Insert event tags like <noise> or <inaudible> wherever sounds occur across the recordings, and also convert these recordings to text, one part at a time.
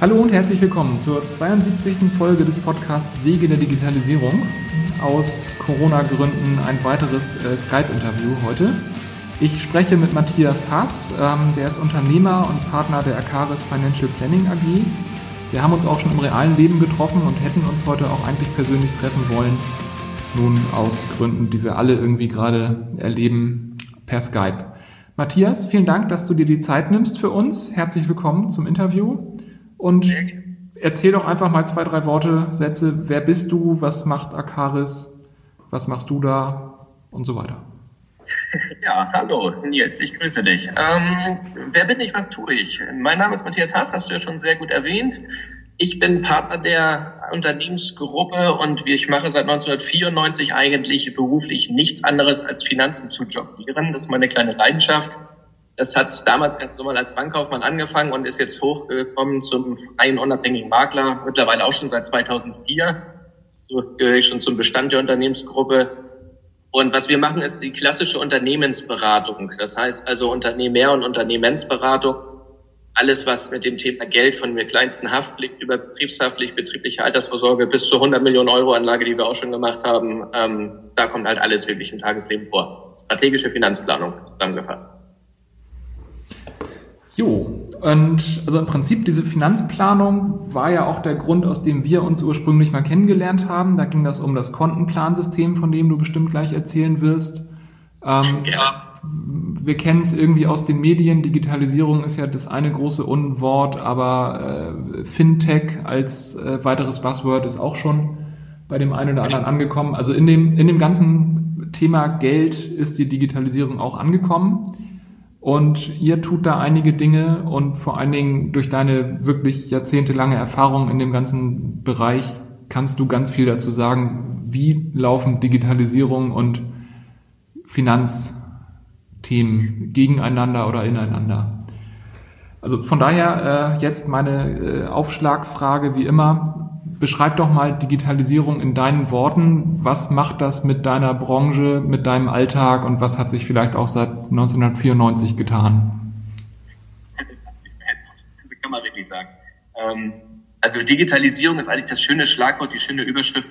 Hallo und herzlich willkommen zur 72. Folge des Podcasts Wege der Digitalisierung. Aus Corona-Gründen ein weiteres äh, Skype-Interview heute. Ich spreche mit Matthias Haas, ähm, der ist Unternehmer und Partner der Akaris Financial Planning AG. Wir haben uns auch schon im realen Leben getroffen und hätten uns heute auch eigentlich persönlich treffen wollen. Nun aus Gründen, die wir alle irgendwie gerade erleben, per Skype. Matthias, vielen Dank, dass du dir die Zeit nimmst für uns. Herzlich willkommen zum Interview. Und erzähl doch einfach mal zwei, drei Worte, Sätze. Wer bist du? Was macht Akaris? Was machst du da? Und so weiter. <laughs> Ja, hallo Nils, ich grüße dich. Ähm, wer bin ich, was tue ich? Mein Name ist Matthias Haas, hast du ja schon sehr gut erwähnt. Ich bin Partner der Unternehmensgruppe und ich mache seit 1994 eigentlich beruflich nichts anderes als Finanzen zu jonglieren. Das ist meine kleine Leidenschaft. Das hat damals ganz normal als Bankkaufmann angefangen und ist jetzt hochgekommen zum freien unabhängigen Makler, mittlerweile auch schon seit 2004. So gehöre ich schon zum Bestand der Unternehmensgruppe. Und was wir machen, ist die klassische Unternehmensberatung. Das heißt also Unternehmer- und Unternehmensberatung. Alles, was mit dem Thema Geld von der kleinsten Haftpflicht über Betriebshaftpflicht, betriebliche Altersvorsorge bis zur 100 Millionen Euro Anlage, die wir auch schon gemacht haben, ähm, da kommt halt alles wirklich im Tagesleben vor. Strategische Finanzplanung zusammengefasst. Jo, und also im Prinzip diese Finanzplanung war ja auch der Grund, aus dem wir uns ursprünglich mal kennengelernt haben. Da ging das um das Kontenplansystem, von dem du bestimmt gleich erzählen wirst. Ähm, ja. Wir kennen es irgendwie aus den Medien. Digitalisierung ist ja das eine große Unwort, aber äh, Fintech als äh, weiteres Buzzword ist auch schon bei dem einen oder anderen angekommen. Also in dem, in dem ganzen Thema Geld ist die Digitalisierung auch angekommen. Und ihr tut da einige Dinge und vor allen Dingen durch deine wirklich jahrzehntelange Erfahrung in dem ganzen Bereich kannst du ganz viel dazu sagen, wie laufen Digitalisierung und Finanzthemen gegeneinander oder ineinander. Also von daher äh, jetzt meine äh, Aufschlagfrage wie immer beschreib doch mal Digitalisierung in deinen Worten. Was macht das mit deiner Branche, mit deinem Alltag und was hat sich vielleicht auch seit 1994 getan? Das kann man wirklich sagen. Ähm, also Digitalisierung ist eigentlich das schöne Schlagwort, die schöne Überschrift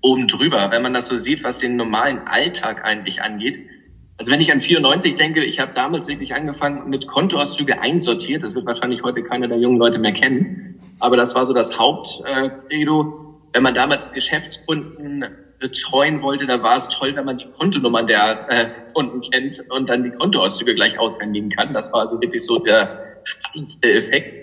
oben drüber, wenn man das so sieht, was den normalen Alltag eigentlich angeht. Also wenn ich an 94 denke, ich habe damals wirklich angefangen mit Kontoauszüge einsortiert. Das wird wahrscheinlich heute keiner der jungen Leute mehr kennen. Aber das war so das Hauptcredo. wenn man damals Geschäftskunden betreuen wollte, da war es toll, wenn man die Kontonummern der äh, Kunden kennt und dann die Kontoauszüge gleich aushändigen kann. Das war also wirklich so der spannendste Effekt.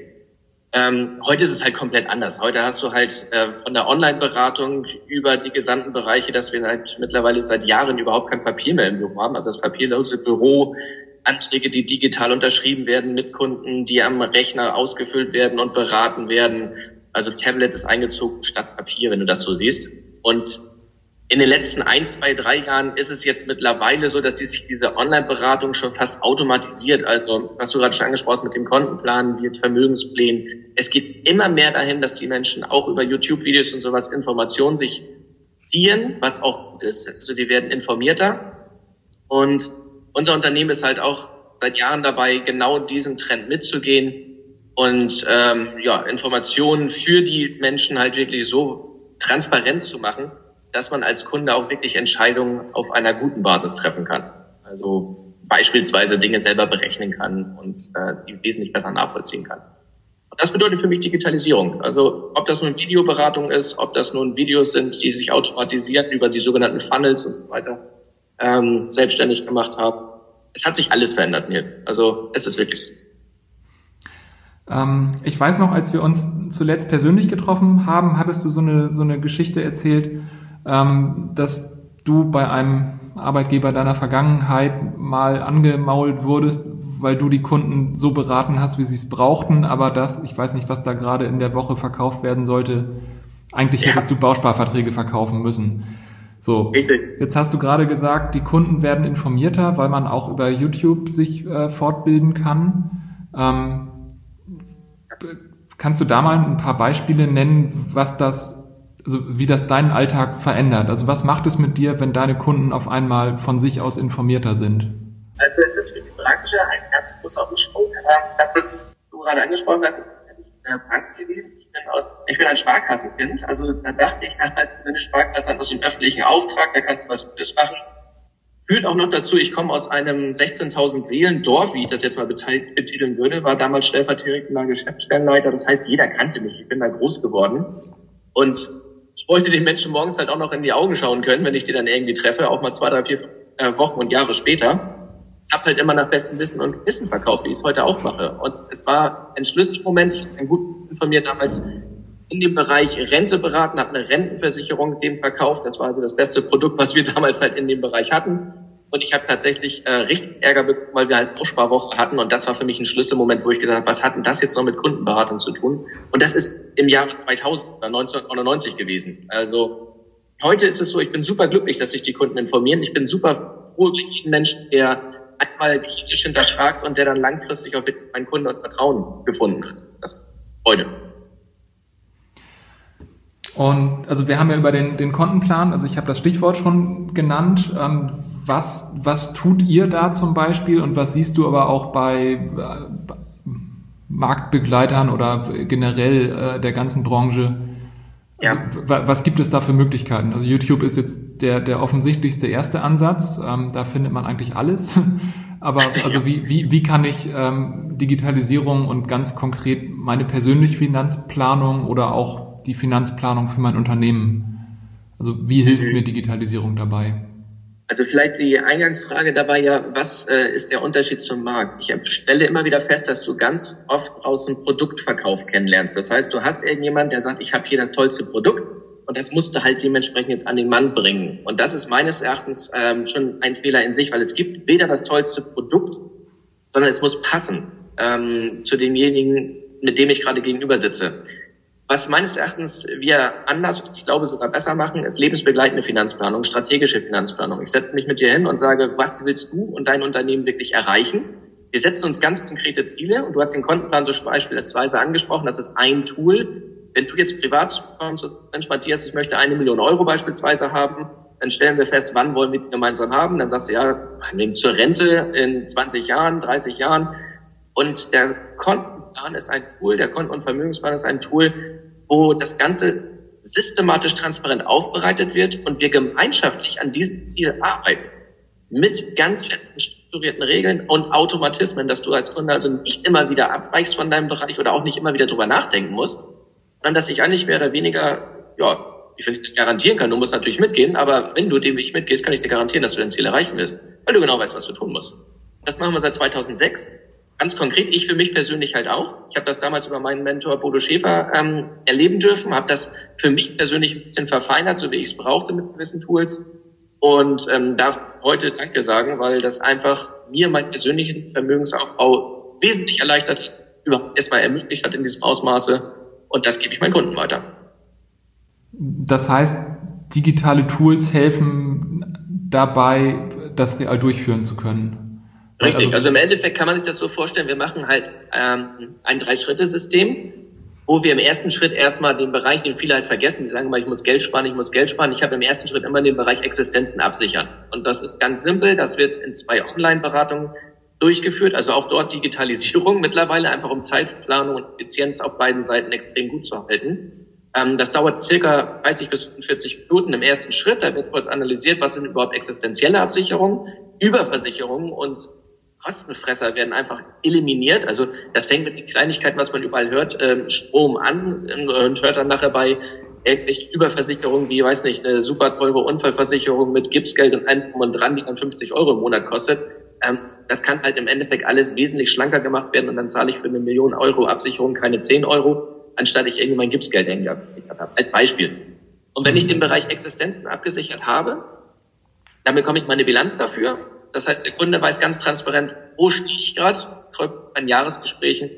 Ähm, heute ist es halt komplett anders. Heute hast du halt äh, von der Online-Beratung über die gesamten Bereiche, dass wir halt mittlerweile seit Jahren überhaupt kein Papier mehr im Büro haben. Also das papierlose Büro, Anträge, die digital unterschrieben werden mit Kunden, die am Rechner ausgefüllt werden und beraten werden. Also Tablet ist eingezogen statt Papier, wenn du das so siehst. Und in den letzten ein, zwei, drei Jahren ist es jetzt mittlerweile so, dass sich diese Online-Beratung schon fast automatisiert. Also, was du gerade schon angesprochen hast mit dem Kontenplan, mit Vermögensplänen. Es geht immer mehr dahin, dass die Menschen auch über YouTube-Videos und sowas Informationen sich ziehen, was auch gut ist. Also, die werden informierter. Und unser Unternehmen ist halt auch seit Jahren dabei, genau diesen Trend mitzugehen und ähm, ja, Informationen für die Menschen halt wirklich so transparent zu machen, dass man als Kunde auch wirklich Entscheidungen auf einer guten Basis treffen kann. Also beispielsweise Dinge selber berechnen kann und äh, die wesentlich besser nachvollziehen kann. Und das bedeutet für mich Digitalisierung. Also ob das nun Videoberatung ist, ob das nun Videos sind, die sich automatisieren über die sogenannten Funnels und so weiter ähm, selbstständig gemacht haben. Es hat sich alles verändert jetzt. Also es ist wirklich ähm, ich weiß noch, als wir uns zuletzt persönlich getroffen haben, hattest du so eine, so eine Geschichte erzählt, ähm, dass du bei einem Arbeitgeber deiner Vergangenheit mal angemault wurdest, weil du die Kunden so beraten hast, wie sie es brauchten, aber das, ich weiß nicht, was da gerade in der Woche verkauft werden sollte, eigentlich ja. hättest du Bausparverträge verkaufen müssen. So, Richtig. jetzt hast du gerade gesagt, die Kunden werden informierter, weil man auch über YouTube sich äh, fortbilden kann. Ähm, kannst du da mal ein paar Beispiele nennen, was das also wie das deinen Alltag verändert? Also was macht es mit dir, wenn deine Kunden auf einmal von sich aus informierter sind? Also es ist für die Branche ein ganz großer Umschwung. Das, was du gerade angesprochen hast, ist äh, Bank gewesen. Ich bin, aus, ich bin ein Sparkassenkind. Also da dachte ich damals, eine Sparkasse hat aus einem öffentlichen Auftrag, da kannst du was Gutes machen. Führt auch noch dazu, ich komme aus einem 16.000 Seelen Dorf, wie ich das jetzt mal betiteln würde, war damals stellvertretender Geschäftsstellenleiter. Das heißt, jeder kannte mich. Ich bin da groß geworden. Und ich wollte den Menschen morgens halt auch noch in die Augen schauen können, wenn ich die dann irgendwie treffe, auch mal zwei, drei, vier äh, Wochen und Jahre später habe halt immer nach bestem Wissen und Wissen verkauft, wie ich es heute auch mache. Und es war ein Schlüsselmoment. Ich habe einen guten von mir damals in dem Bereich Rente beraten, habe eine Rentenversicherung dem verkauft. Das war also das beste Produkt, was wir <laughs> damals halt in dem Bereich hatten. Und ich habe tatsächlich äh, richtig Ärger bekommen, weil wir halt Aussparwoche hatten. Und das war für mich ein Schlüsselmoment, wo ich gesagt habe, was hat denn das jetzt noch mit Kundenberatung zu tun? Und das ist im Jahre 2000 oder 1999 gewesen. Also heute ist es so, ich bin super glücklich, dass sich die Kunden informieren. Ich bin super froh über jeden Menschen, der einmal kritisch hinterfragt und der dann langfristig auch mit meinen Kunden und Vertrauen gefunden hat. Das Freude. Und also wir haben ja über den, den Kontenplan, also ich habe das Stichwort schon genannt. Ähm, was, was tut ihr da zum Beispiel und was siehst du aber auch bei, äh, Marktbegleitern oder generell äh, der ganzen Branche? Also, ja. was gibt es da für Möglichkeiten? Also YouTube ist jetzt der, der offensichtlichste erste Ansatz. Ähm, da findet man eigentlich alles. <laughs> Aber <laughs> also wie, wie, wie kann ich ähm, Digitalisierung und ganz konkret meine persönliche Finanzplanung oder auch die Finanzplanung für mein Unternehmen, also wie hilft mhm. mir Digitalisierung dabei? Also vielleicht die Eingangsfrage dabei ja, was äh, ist der Unterschied zum Markt? Ich stelle immer wieder fest, dass du ganz oft dem Produktverkauf kennenlernst. Das heißt, du hast irgendjemand, der sagt, ich habe hier das tollste Produkt und das musst du halt dementsprechend jetzt an den Mann bringen. Und das ist meines Erachtens ähm, schon ein Fehler in sich, weil es gibt weder das tollste Produkt, sondern es muss passen ähm, zu demjenigen, mit dem ich gerade gegenüber sitze. Was meines Erachtens wir anders, ich glaube sogar besser machen, ist lebensbegleitende Finanzplanung, strategische Finanzplanung. Ich setze mich mit dir hin und sage, was willst du und dein Unternehmen wirklich erreichen? Wir setzen uns ganz konkrete Ziele und du hast den Kontenplan so beispielsweise angesprochen, das ist ein Tool. Wenn du jetzt privat kommst und Mensch Matthias, ich möchte eine Million Euro beispielsweise haben, dann stellen wir fest, wann wollen wir die gemeinsam haben. Dann sagst du, ja, zur Rente in 20 Jahren, 30 Jahren. Und der Kontenplan ist ein Tool, der Konten- und Vermögensplan ist ein Tool, wo das Ganze systematisch transparent aufbereitet wird und wir gemeinschaftlich an diesem Ziel arbeiten. Mit ganz festen strukturierten Regeln und Automatismen, dass du als Kunde also nicht immer wieder abweichst von deinem Bereich oder auch nicht immer wieder drüber nachdenken musst, sondern dass ich eigentlich mehr oder weniger, ja, ich will nicht garantieren kann, du musst natürlich mitgehen, aber wenn du dem nicht mitgehst, kann ich dir garantieren, dass du dein Ziel erreichen wirst, weil du genau weißt, was du tun musst. Das machen wir seit 2006 Ganz konkret, ich für mich persönlich halt auch. Ich habe das damals über meinen Mentor Bodo Schäfer ähm, erleben dürfen, habe das für mich persönlich ein bisschen verfeinert, so wie ich es brauchte mit gewissen Tools und ähm, darf heute Danke sagen, weil das einfach mir meinen persönlichen Vermögensaufbau wesentlich erleichtert hat, überhaupt erstmal ermöglicht hat in diesem Ausmaße und das gebe ich meinen Kunden weiter. Das heißt, digitale Tools helfen dabei, das real durchführen zu können. Richtig, also, also, im Endeffekt kann man sich das so vorstellen, wir machen halt ähm, ein Drei-Schritte-System, wo wir im ersten Schritt erstmal den Bereich, den viele halt vergessen, die sagen mal, ich muss Geld sparen, ich muss Geld sparen. Ich habe im ersten Schritt immer den Bereich Existenzen absichern. Und das ist ganz simpel, das wird in zwei Online-Beratungen durchgeführt, also auch dort Digitalisierung <laughs> mittlerweile, einfach um Zeitplanung und Effizienz auf beiden Seiten extrem gut zu halten. Ähm, das dauert circa 30 bis 45 Minuten im ersten Schritt. Da wird kurz analysiert, was sind überhaupt existenzielle Absicherungen, Überversicherungen und Kostenfresser werden einfach eliminiert. Also das fängt mit den Kleinigkeiten, was man überall hört, ähm, Strom an ähm, und hört dann nachher bei irgendwelchen Überversicherungen wie, weiß nicht, eine super teure Unfallversicherung mit Gipsgeld und allem und dran, die dann 50 Euro im Monat kostet. Ähm, das kann halt im Endeffekt alles wesentlich schlanker gemacht werden und dann zahle ich für eine Million Euro Absicherung keine 10 Euro, anstatt ich irgendwie mein Gipsgeld hängen habe. Als Beispiel. Und wenn ich den Bereich Existenzen abgesichert habe, dann bekomme ich meine Bilanz dafür das heißt, der Kunde weiß ganz transparent, wo stehe ich gerade, bei Jahresgesprächen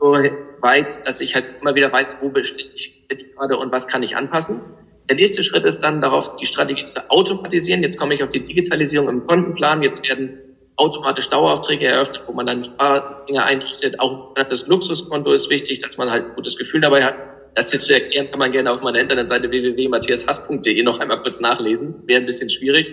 so weit, dass ich halt immer wieder weiß, wo bin ich gerade und was kann ich anpassen. Der nächste Schritt ist dann darauf, die Strategie zu automatisieren. Jetzt komme ich auf die Digitalisierung im Kontenplan. Jetzt werden automatisch Daueraufträge eröffnet, wo man dann Dinge einrichtet. Auch das Luxuskonto ist wichtig, dass man halt ein gutes Gefühl dabei hat. Das hier zu erklären, kann man gerne auf meiner Internetseite www.matthiashass.de noch einmal kurz nachlesen. Wäre ein bisschen schwierig.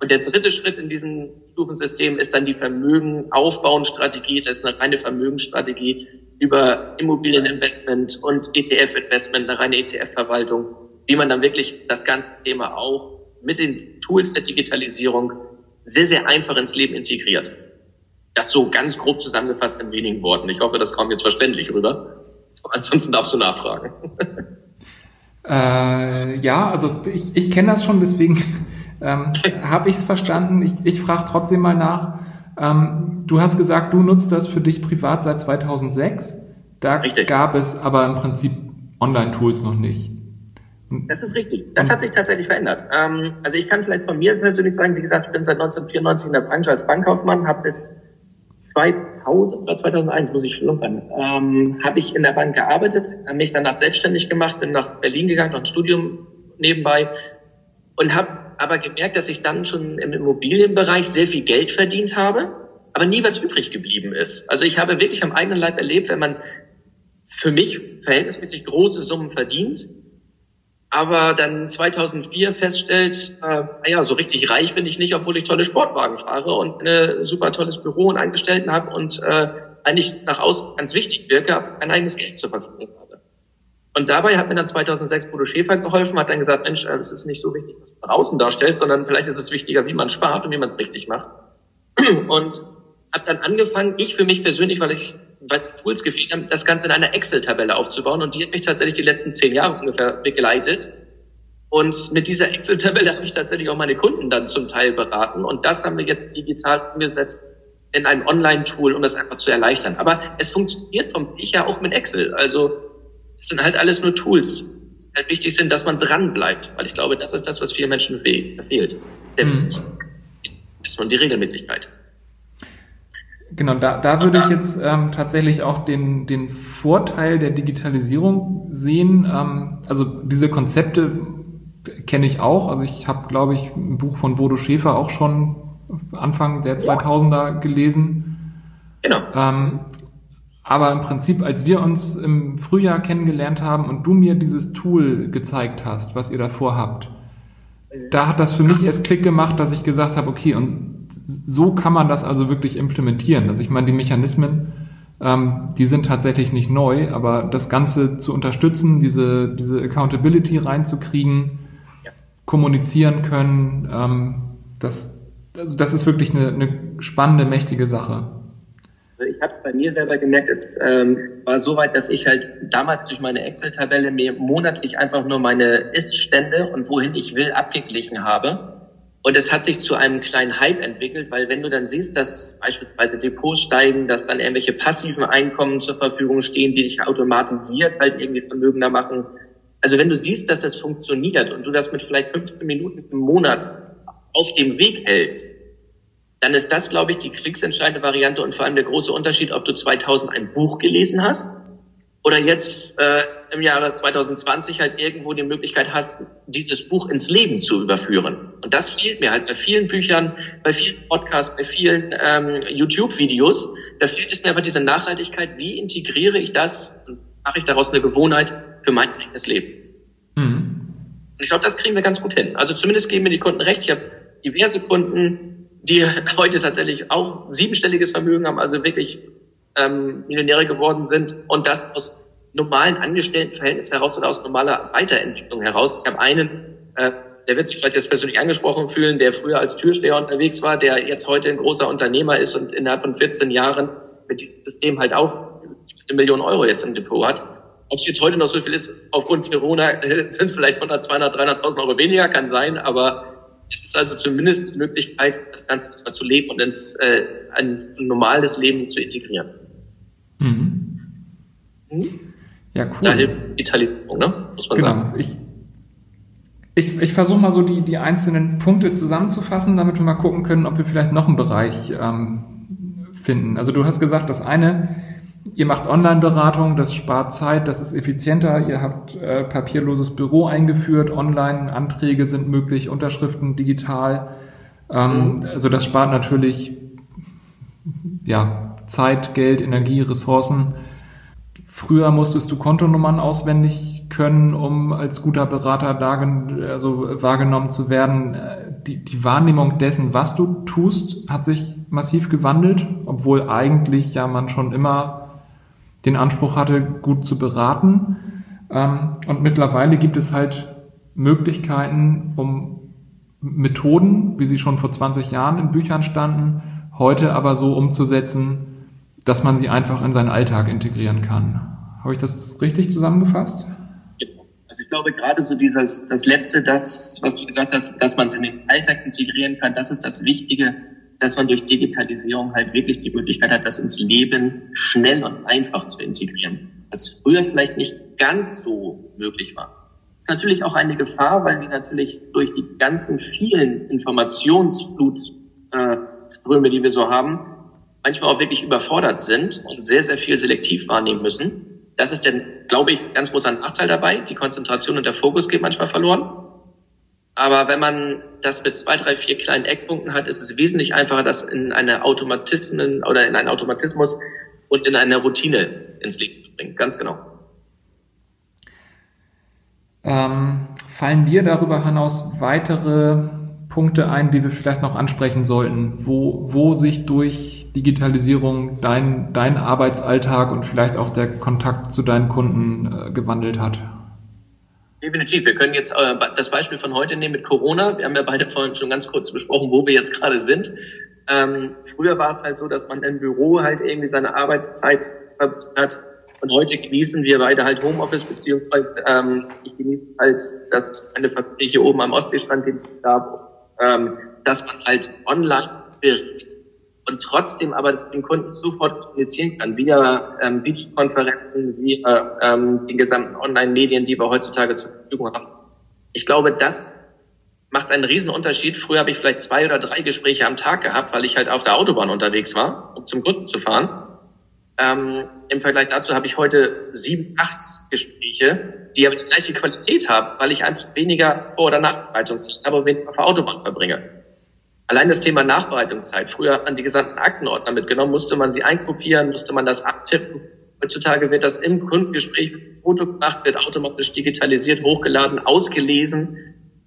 Und der dritte Schritt in diesem Stufensystem ist dann die Vermögen aufbauen Strategie. Das ist eine reine Vermögensstrategie, über Immobilieninvestment und ETF-Investment, eine reine ETF-Verwaltung, wie man dann wirklich das ganze Thema auch mit den Tools der Digitalisierung sehr, sehr einfach ins Leben integriert. Das so ganz grob zusammengefasst in wenigen Worten. Ich hoffe, das kommt jetzt verständlich rüber. Ansonsten darfst du nachfragen. Äh, ja, also ich, ich kenne das schon, deswegen ähm, habe ich es verstanden. Ich, ich frage trotzdem mal nach. Ähm, du hast gesagt, du nutzt das für dich privat seit 2006. Da richtig. gab es aber im Prinzip Online-Tools noch nicht. Das ist richtig. Das hat sich tatsächlich verändert. Ähm, also ich kann vielleicht von mir persönlich sagen, wie gesagt, ich bin seit 1994 in der Branche als Bankkaufmann, habe bis 2000 oder 2001, muss ich schlumpern, ähm, habe ich in der Bank gearbeitet, habe mich danach selbstständig gemacht, bin nach Berlin gegangen, noch ein Studium nebenbei und habe aber gemerkt, dass ich dann schon im Immobilienbereich sehr viel Geld verdient habe, aber nie was übrig geblieben ist. Also ich habe wirklich am eigenen Leib erlebt, wenn man für mich verhältnismäßig große Summen verdient, aber dann 2004 feststellt, äh, naja, so richtig reich bin ich nicht, obwohl ich tolle Sportwagen fahre und ein super tolles Büro und Angestellten habe und äh, eigentlich nach außen ganz wichtig wirke, aber kein eigenes Geld zur Verfügung. Und dabei hat mir dann 2006 Bodo Schäfer geholfen, hat dann gesagt, Mensch, es ist nicht so wichtig, was man außen darstellt, sondern vielleicht ist es wichtiger, wie man spart und wie man es richtig macht. <clears throat> Und habe dann angefangen, ich für mich persönlich, weil ich weil Tools gefehlt haben, das Ganze in einer Excel-Tabelle aufzubauen. Und die hat mich tatsächlich die letzten zehn Jahre ungefähr begleitet. Und mit dieser Excel-Tabelle <laughs> habe ich tatsächlich auch meine Kunden dann zum Teil beraten. Und das haben wir jetzt digital umgesetzt in einem Online-Tool, um das einfach zu erleichtern. Aber es funktioniert vom Dich ja auch mit Excel. Also es sind halt alles nur Tools, die halt wichtig sind, dass man dran bleibt. Weil ich glaube, das ist das, was vielen Menschen fehlt. Der mhm. ist man die Regelmäßigkeit. Genau, da, da würde ich jetzt ähm, tatsächlich auch den, den Vorteil der Digitalisierung sehen. Ähm, also diese Konzepte kenne ich auch. Also ich habe, glaube ich, ein Buch von Bodo Schäfer auch schon Anfang der 2000er gelesen. Genau. Ähm, aber im Prinzip, als wir uns im Frühjahr kennengelernt haben und du mir dieses Tool gezeigt hast, was ihr davor habt, da hat das für mich erst Klick gemacht, dass ich gesagt habe, okay, und so kann man das also wirklich implementieren. Also ich meine, die Mechanismen, ähm, die sind tatsächlich nicht neu, aber das Ganze zu unterstützen, diese, diese Accountability reinzukriegen, ja. kommunizieren können, ähm, das, also das ist wirklich eine, eine spannende, mächtige Sache. Ich habe es bei mir selber gemerkt, es ähm, war so weit, dass ich halt damals durch meine Excel-Tabelle mir monatlich einfach nur meine Ist-Stände und wohin ich will abgeglichen habe und es hat sich zu einem kleinen Hype entwickelt, weil wenn du dann siehst, dass beispielsweise Depots steigen, dass dann irgendwelche passiven Einkommen zur Verfügung stehen, die dich automatisiert halt irgendwie vermögender machen. Also wenn du siehst, dass das funktioniert und du das mit vielleicht 15 Minuten im Monat auf dem Weg hältst, dann ist das, glaube ich, die kriegsentscheidende Variante und vor allem der große Unterschied, ob du 2000 ein Buch gelesen hast oder jetzt äh, im Jahre 2020 halt irgendwo die Möglichkeit hast, dieses Buch ins Leben zu überführen. Und das fehlt mir halt bei vielen Büchern, bei vielen Podcasts, bei vielen ähm, YouTube-Videos. Da fehlt es mir aber diese Nachhaltigkeit. Wie integriere ich das und mache ich daraus eine Gewohnheit für mein eigenes Leben? Mhm. Und ich glaube, das kriegen wir ganz gut hin. Also zumindest geben mir die Kunden recht. Ich habe diverse Kunden, die heute tatsächlich auch siebenstelliges Vermögen haben, also wirklich ähm, Millionäre geworden sind und das aus normalen Angestelltenverhältnissen heraus oder aus normaler Weiterentwicklung heraus. Ich habe einen, äh, der wird sich vielleicht jetzt persönlich angesprochen fühlen, der früher als Türsteher unterwegs war, der jetzt heute ein großer Unternehmer ist und innerhalb von 14 Jahren mit diesem System halt auch eine Million Euro jetzt im Depot hat. Ob es jetzt heute noch so viel ist, aufgrund Corona <laughs> sind vielleicht 100, 200, 300.000 Euro weniger, kann sein, aber es ist also zumindest die Möglichkeit, das Ganze zu leben und ins äh, ein normales Leben zu integrieren. Mhm. Mhm. Ja, cool. Da hilft Digitalisierung, ne? muss man genau. sagen. Ich, ich, ich versuche mal so die, die einzelnen Punkte zusammenzufassen, damit wir mal gucken können, ob wir vielleicht noch einen Bereich ähm, finden. Also du hast gesagt, das eine, ihr macht Online-Beratung, das spart Zeit, das ist effizienter, ihr habt äh, papierloses Büro eingeführt, Online-Anträge sind möglich, Unterschriften digital. Ähm, mhm. Also das spart natürlich ja, Zeit, Geld, Energie, Ressourcen. Früher musstest du Kontonummern auswendig können, um als guter Berater also wahrgenommen zu werden. Die, die Wahrnehmung dessen, was du tust, hat sich massiv gewandelt, obwohl eigentlich ja man schon immer den Anspruch hatte, gut zu beraten. Ähm, und mittlerweile gibt es halt Möglichkeiten, um Methoden, wie sie schon vor 20 Jahren in Büchern standen, heute aber so umzusetzen, dass man sie einfach in seinen Alltag integrieren kann. Habe ich das richtig zusammengefasst? Also ich glaube gerade so dieses, das letzte, das, was du gesagt hast, dass man es in den Alltag integrieren kann, das ist das Wichtige, dass man durch Digitalisierung halt wirklich die Möglichkeit hat, das ins Leben schnell und einfach zu integrieren. Was früher vielleicht nicht ganz so möglich war. Das ist natürlich auch eine Gefahr, weil wir natürlich durch die ganzen vielen Informationsflutströme, äh, die wir so haben, manchmal auch wirklich überfordert sind und sehr, sehr viel selektiv wahrnehmen müssen. Das ist dann, glaube ich, ganz großer Nachteil dabei. Die Konzentration und der Fokus geht manchmal verloren. Aber wenn man das mit zwei, drei, vier kleinen Eckpunkten hat, ist es wesentlich einfacher, das in eine Automatismen oder in einen Automatismus und in eine Routine ins Leben zu bringen. Ganz genau. Ähm, fallen dir darüber hinaus weitere Punkte ein, die wir vielleicht noch ansprechen sollten, wo, wo sich durch Digitalisierung dein, dein Arbeitsalltag und vielleicht auch der Kontakt zu deinen Kunden äh, gewandelt hat? Definitiv. Wir können jetzt äh, das Beispiel von heute nehmen mit Corona. Wir haben ja beide vorhin schon ganz kurz besprochen, wo wir jetzt gerade sind. Ähm, früher war es halt so, dass man im Büro halt irgendwie seine Arbeitszeit hat. Und heute genießen wir beide halt Homeoffice, beziehungsweise ähm, ich genieße halt, dass eine Familie hier oben am Ostseestrand gab, ähm, dass man halt online berichtet und trotzdem aber den Kunden sofort kommunizieren kann, via ähm, Videokonferenzen, via ähm, den gesamten Online-Medien, die wir heutzutage zur Verfügung haben. Ich glaube, das macht einen riesen Unterschied. Früher habe ich vielleicht zwei oder drei Gespräche am Tag gehabt, weil ich halt auf der Autobahn unterwegs war, um zum Kunden zu fahren. Ähm, Im Vergleich dazu habe ich heute sieben, acht Gespräche, die aber die gleiche Qualität haben, weil ich einfach weniger Vor- oder Nachbereitungszeit habe und weniger auf der Autobahn verbringe. Allein das Thema Nachbereitungszeit. Früher an die gesamten Aktenordner mitgenommen, musste man sie einkopieren, musste man das abtippen. Heutzutage wird das im Kundengespräch Foto gemacht, wird automatisch digitalisiert, hochgeladen, ausgelesen.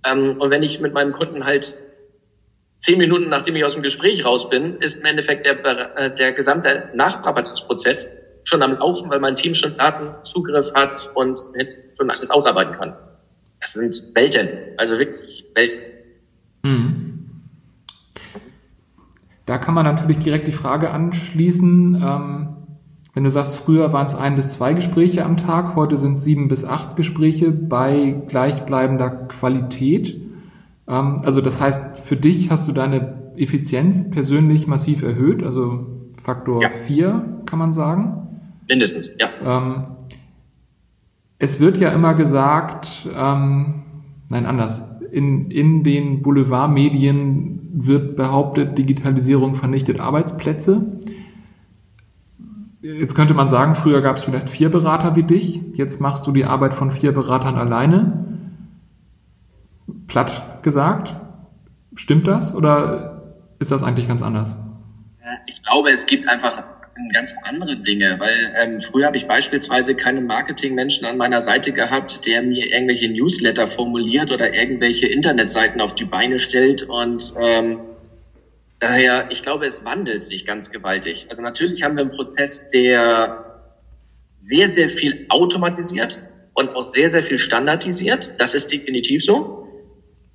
Ähm, und wenn ich mit meinem Kunden halt zehn Minuten nachdem ich aus dem Gespräch raus bin, ist im Endeffekt der, äh, der gesamte Nachbearbeitungsprozess schon am Laufen, weil mein Team schon Datenzugriff hat und schon alles ausarbeiten kann. Das sind Welten, also wirklich Welten. Mhm. Da kann man natürlich direkt die Frage anschließen, ähm, wenn du sagst, früher waren es ein bis zwei Gespräche am Tag, heute sind sieben bis acht Gespräche bei gleichbleibender Qualität. Ähm, also das heißt, für dich hast du deine Effizienz persönlich massiv erhöht, also Faktor ja. vier, kann man sagen. Mindestens, ja. Ähm, es wird ja immer gesagt, ähm, nein, anders. In, in den Boulevardmedien wird behauptet, Digitalisierung vernichtet Arbeitsplätze. Jetzt könnte man sagen, früher gab es vielleicht vier Berater wie dich, jetzt machst du die Arbeit von vier Beratern alleine. Platt gesagt, stimmt das oder ist das eigentlich ganz anders? Ich glaube, es gibt einfach ganz andere Dinge, weil ähm, früher habe ich beispielsweise keinen Marketingmenschen an meiner Seite gehabt, der mir irgendwelche Newsletter formuliert oder irgendwelche Internetseiten auf die Beine stellt und ähm, daher, ich glaube, es wandelt sich ganz gewaltig. Also natürlich haben wir einen Prozess, der sehr, sehr viel automatisiert und auch sehr, sehr viel standardisiert. Das ist definitiv so.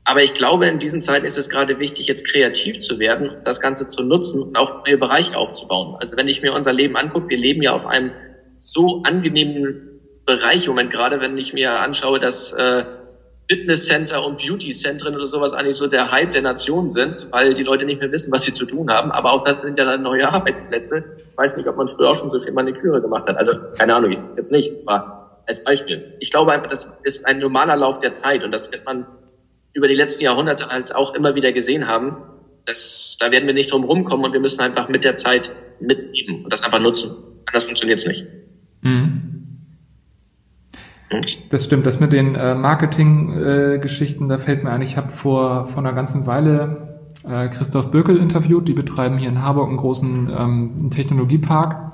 Aber ich glaube, in diesen Zeiten ist es gerade wichtig, jetzt kreativ zu werden, das Ganze zu nutzen und auch neue Bereiche aufzubauen. Also wenn ich mir unser Leben angucke, wir leben ja auf einem so angenehmen Bereich im Moment gerade, wenn ich mir anschaue, dass äh, Fitnesscenter und Beautyzentren oder sowas eigentlich so der Hype der Nation sind, weil die Leute nicht mehr wissen, was sie zu tun haben. Aber auch das sind ja dann neue Arbeitsplätze. Ich weiß nicht, ob man früher auch schon so viel Maniküre gemacht hat. Also keine Ahnung, jetzt nicht. Zwar als Beispiel. Ich glaube einfach, das ist ein normaler Lauf der Zeit und das wird man über die letzten Jahrhunderte halt auch immer wieder gesehen haben. Das, da werden wir nicht drum rumkommen und wir müssen einfach mit der Zeit mitgeben und das einfach nutzen. Anders funktioniert es nicht. Mhm. Hm? Das stimmt, das mit den äh, Marketing-Geschichten, äh, da fällt mir ein, ich habe vor, vor einer ganzen Weile äh, Christoph Bökel interviewt, die betreiben hier in Harburg einen großen ähm, Technologiepark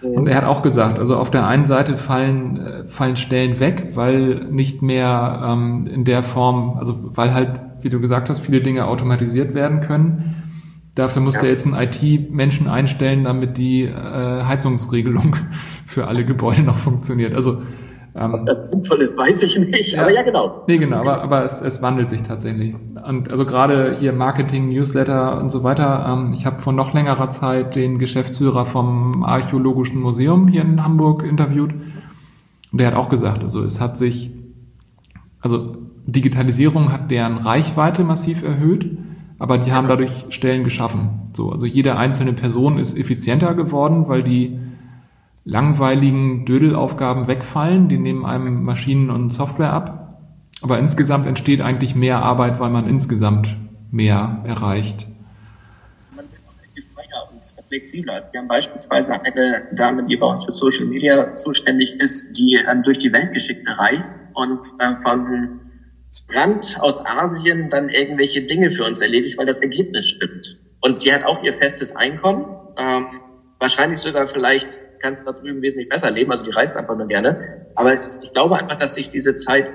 und er hat auch gesagt, also auf der einen Seite fallen, äh, fallen Stellen weg, weil nicht mehr ähm, in der Form, also weil halt, wie du gesagt hast, viele Dinge automatisiert werden können. Dafür muss ja. er jetzt einen IT-Menschen einstellen, damit die äh, Heizungsregelung <laughs> für alle Gebäude noch funktioniert. Also ähm, Ob das sinnvoll ist, weiß ich nicht. Ja, aber ja, genau. Nee, genau, aber, aber es, es wandelt sich tatsächlich. Und also gerade hier Marketing, Newsletter und so weiter. Ähm, ich habe vor noch längerer Zeit den Geschäftsführer vom Archäologischen Museum hier in Hamburg interviewt. Und der hat auch gesagt, also es hat sich, also Digitalisierung hat deren Reichweite massiv erhöht, aber die haben dadurch Stellen geschaffen. So, also jede einzelne Person ist effizienter geworden, weil die langweiligen Dödelaufgaben wegfallen, die nehmen einem Maschinen und Software ab. Aber insgesamt entsteht eigentlich mehr Arbeit, weil man insgesamt mehr erreicht. Man wird viel freier und flexibler. Wir haben beispielsweise eine Dame, die bei uns für Social Media zuständig ist, die ähm, durch die Weltgeschichte reist und äh, von Strand aus Asien dann irgendwelche Dinge für uns erledigt, weil das Ergebnis stimmt. Und sie hat auch ihr festes Einkommen, ähm, wahrscheinlich sogar vielleicht kannst da drüben wesentlich besser leben, also die reist einfach nur gerne. Aber es, ich glaube einfach, dass sich diese Zeit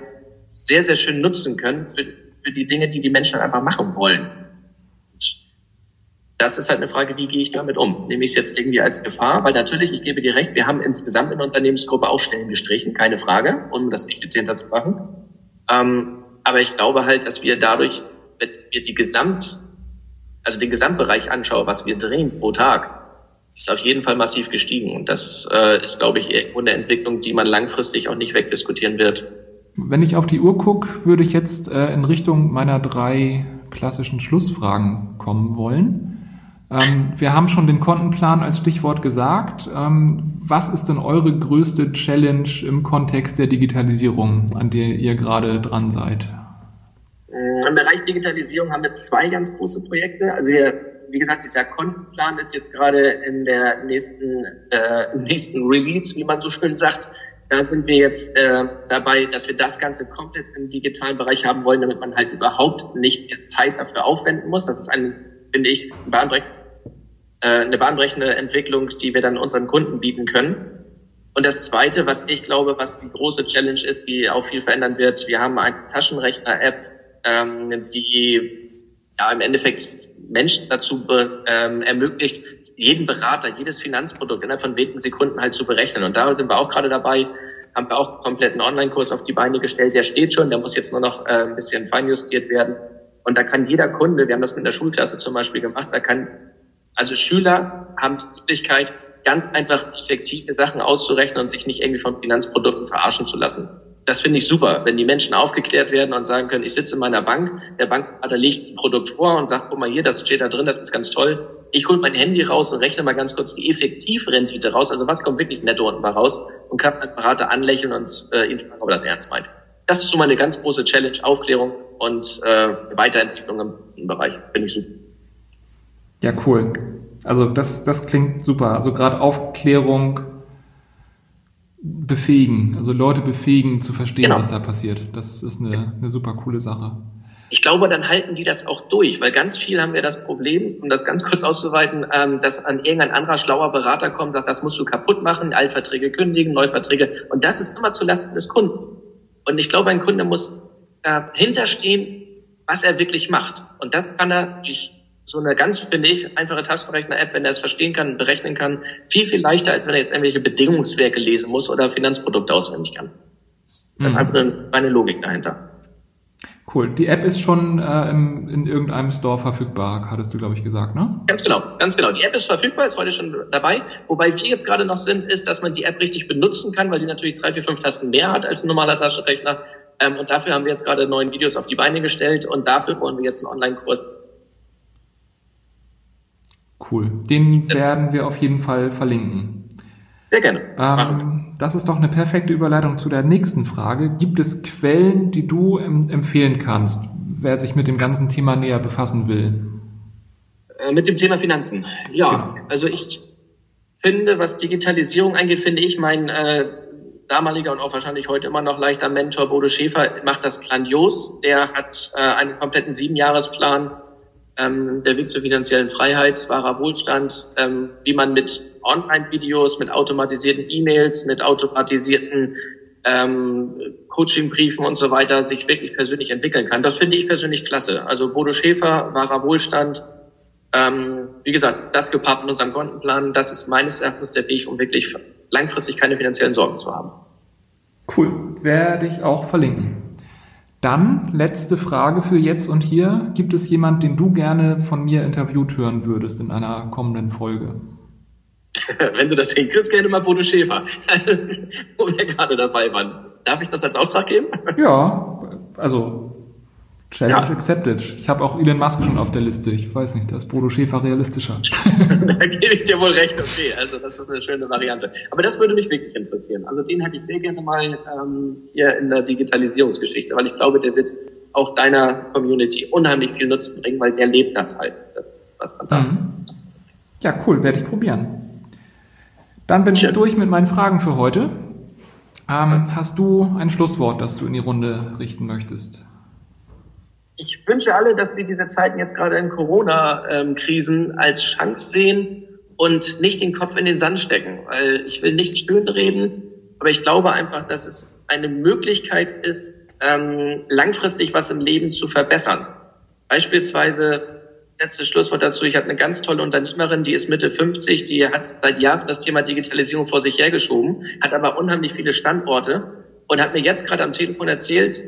sehr, sehr schön nutzen können für, für die Dinge, die die Menschen einfach machen wollen. Das ist halt eine Frage, wie gehe ich damit um? Nehme ich es jetzt irgendwie als Gefahr? Weil natürlich, ich gebe dir recht, wir haben insgesamt in der Unternehmensgruppe auch Stellen gestrichen, keine Frage, um das effizienter zu machen. Ähm, aber ich glaube halt, dass wir dadurch, wenn wir die Gesamt, also den Gesamtbereich anschauen, was wir drehen pro Tag, ist auf jeden Fall massiv gestiegen. Und das äh, ist, glaube ich, irgendwo eine Entwicklung, die man langfristig auch nicht wegdiskutieren wird. Wenn ich auf die Uhr gucke, würde ich jetzt äh, in Richtung meiner drei klassischen Schlussfragen kommen wollen. Ähm, wir haben schon den Kontenplan als Stichwort gesagt. Ähm, was ist denn eure größte Challenge im Kontext der Digitalisierung, an der ihr gerade dran seid? Im Bereich Digitalisierung haben wir zwei ganz große Projekte. Also wir wie gesagt, dieser Kontenplan ist jetzt gerade in der nächsten, äh, nächsten Release, wie man so schön sagt. Da sind wir jetzt äh, dabei, dass wir das Ganze komplett im digitalen Bereich haben wollen, damit man halt überhaupt nicht mehr Zeit dafür aufwenden muss. Das ist ein, finde ich, bahnbrech äh, eine bahnbrechende Entwicklung, die wir dann unseren Kunden bieten können. Und das Zweite, was ich glaube, was die große Challenge ist, die auch viel verändern wird, wir haben eine Taschenrechner-App, ähm, die ja im Endeffekt Menschen dazu ähm, ermöglicht, jeden Berater, jedes Finanzprodukt innerhalb von wenigen Sekunden halt zu berechnen. Und da sind wir auch gerade dabei, haben wir auch einen kompletten Online-Kurs auf die Beine gestellt. Der steht schon, der muss jetzt nur noch äh, ein bisschen feinjustiert werden. Und da kann jeder Kunde, wir haben das mit der Schulklasse zum Beispiel gemacht, da kann, also Schüler haben die Möglichkeit, ganz einfach effektive Sachen auszurechnen und sich nicht irgendwie von Finanzprodukten verarschen zu lassen das finde ich super, wenn die Menschen aufgeklärt werden und sagen können, ich sitze in meiner Bank, der Bankberater legt ein Produkt vor und sagt, guck mal hier, das steht da drin, das ist ganz toll. Ich hole mein Handy raus und rechne mal ganz kurz die Effektivrendite raus, also was kommt wirklich netto unten mal raus und kann den Berater anlächeln und äh, ihn fragen, ob er das ernst meint. Das ist so mal eine ganz große Challenge, Aufklärung und äh, Weiterentwicklung im Bereich. Finde ich super. Ja, cool. Also das, das klingt super. Also gerade Aufklärung befähigen, also Leute befähigen zu verstehen, genau. was da passiert. Das ist eine, eine super coole Sache. Ich glaube, dann halten die das auch durch, weil ganz viel haben wir das Problem, um das ganz kurz auszuweiten, ähm, dass an irgendein anderer schlauer Berater kommt, sagt, das musst du kaputt machen, Altverträge kündigen, Neuverträge. Und das ist immer zulasten des Kunden. Und ich glaube, ein Kunde muss dahinter stehen, was er wirklich macht. Und das kann er durch so eine ganz, finde ich, einfache Tastenrechner-App, wenn er es verstehen kann, berechnen kann, viel, viel leichter, als wenn er jetzt irgendwelche Bedingungswerke lesen muss oder Finanzprodukte auswendig kann. Das ist mhm. einfach eine, eine Logik dahinter. Cool. Die App ist schon äh, im, in irgendeinem Store verfügbar, hattest du, glaube ich, gesagt, ne? Ganz genau, ganz genau. Die App ist verfügbar, ist heute schon dabei. Wobei wir jetzt gerade noch sind, ist, dass man die App richtig benutzen kann, weil die natürlich drei, vier, fünf Tasten mehr hat als ein normaler Taschenrechner. Ähm, und dafür haben wir jetzt gerade neuen Videos auf die Beine gestellt und dafür wollen wir jetzt einen Online-Kurs Cool. Den werden wir auf jeden Fall verlinken. Sehr gerne. Ähm, das ist doch eine perfekte Überleitung zu der nächsten Frage. Gibt es Quellen, die du empfehlen kannst, wer sich mit dem ganzen Thema näher befassen will? Äh, mit dem Thema Finanzen. Ja, genau. also ich finde, was Digitalisierung angeht, finde ich, mein äh, damaliger und auch wahrscheinlich heute immer noch leichter Mentor Bodo Schäfer macht das grandios. Der hat äh, einen kompletten Siebenjahresplan ähm, der Weg zur finanziellen Freiheit, wahrer Wohlstand, ähm, wie man mit Online-Videos, mit automatisierten E-Mails, mit automatisierten ähm, Coaching-Briefen und so weiter sich wirklich persönlich entwickeln kann. Das finde ich persönlich klasse. Also Bodo Schäfer, wahrer Wohlstand, Ähm, wie gesagt, das gepaart mit unserem Kontenplan, das ist meines Erachtens der Weg, um wirklich langfristig keine finanziellen Sorgen zu haben. Cool, werde ich auch verlinken. Dann letzte Frage für jetzt und hier. Gibt es jemand, den du gerne von mir interviewt hören würdest in einer kommenden Folge? <laughs> Wenn du das hinkriegst, gerne mal Bodo Schäfer, <laughs> wo wir gerade dabei waren. Darf ich das als Auftrag geben? Ja, also Challenge ja. accepted. Ich habe auch Elon Musk schon auf der Liste. Ich weiß nicht, da ist Bodo Schäfer realistischer. <laughs> da gebe ich dir wohl recht, okay. Also das ist eine schöne Variante. Aber das würde mich wirklich interessieren. Also den hätte ich sehr gerne mal ähm, hier in der Digitalisierungsgeschichte, weil ich glaube, der wird auch deiner Community unheimlich viel Nutzen bringen, weil der lebt das halt, das, was man da. Mhm. Ja, cool, werde ich probieren. Dann bin Schön. ich durch mit meinen Fragen für heute. Ähm, hast du ein Schlusswort, das du in die Runde richten möchtest? Ich wünsche alle, dass sie diese Zeiten jetzt gerade in Corona-Krisen als Chance sehen und nicht den Kopf in den Sand stecken. Weil ich will nicht schönreden, aber ich glaube einfach, dass es eine Möglichkeit ist, ähm, langfristig was im Leben zu verbessern. Beispielsweise letztes Schlusswort dazu. Ich habe eine ganz tolle Unternehmerin, die ist Mitte 50, die hat seit Jahren das Thema Digitalisierung vor sich hergeschoben, hat aber unheimlich viele Standorte und hat mir jetzt gerade am Telefon erzählt,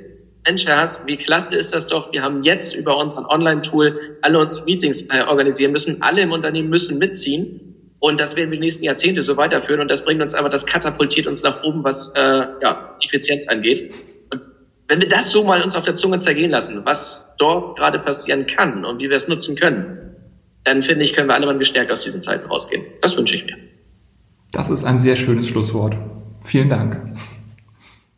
Mensch, Herr Haas, wie klasse ist das doch. Wir haben jetzt über unseren Online-Tool alle uns Meetings äh, organisieren müssen. Alle im Unternehmen müssen mitziehen. Und das werden wir die nächsten Jahrzehnte so weiterführen. Und das bringt uns aber, das katapultiert uns nach oben, was äh, ja, Effizienz angeht. Und wenn wir das so mal uns auf der Zunge zergehen lassen, was dort gerade passieren kann und wie wir es nutzen können, dann finde ich, können wir alle mal gestärkt aus diesen Zeiten rausgehen. Das wünsche ich mir. Das ist ein sehr schönes Schlusswort. Vielen Dank.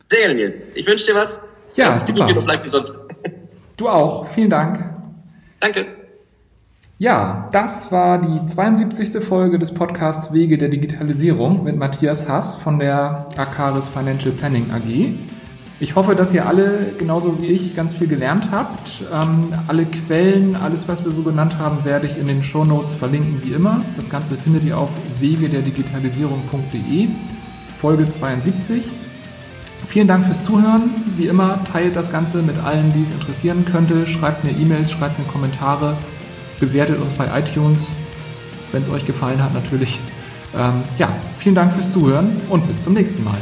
Sehr gerne, Nils. Ich wünsche dir was. Ja, Lass super. Gut, bleib gesund. Du auch. Vielen Dank. Danke. Ja, das war die 72. Folge des Podcasts Wege der Digitalisierung mit Matthias Hass von der Akaris Financial Planning AG. Ich hoffe, dass ihr alle genauso wie ich ganz viel gelernt habt. Ähm, alle Quellen, alles, was wir so genannt haben, werde ich in den Show Notes verlinken, wie immer. Das Ganze findet ihr auf wegederdigitalisierung.de, Folge 72. Vielen Dank fürs Zuhören. Wie immer, teilt das Ganze mit allen, die es interessieren könnte. Schreibt mir E-Mails, schreibt mir Kommentare, bewertet uns bei iTunes, wenn es euch gefallen hat natürlich. Ähm, ja, vielen Dank fürs Zuhören und bis zum nächsten Mal.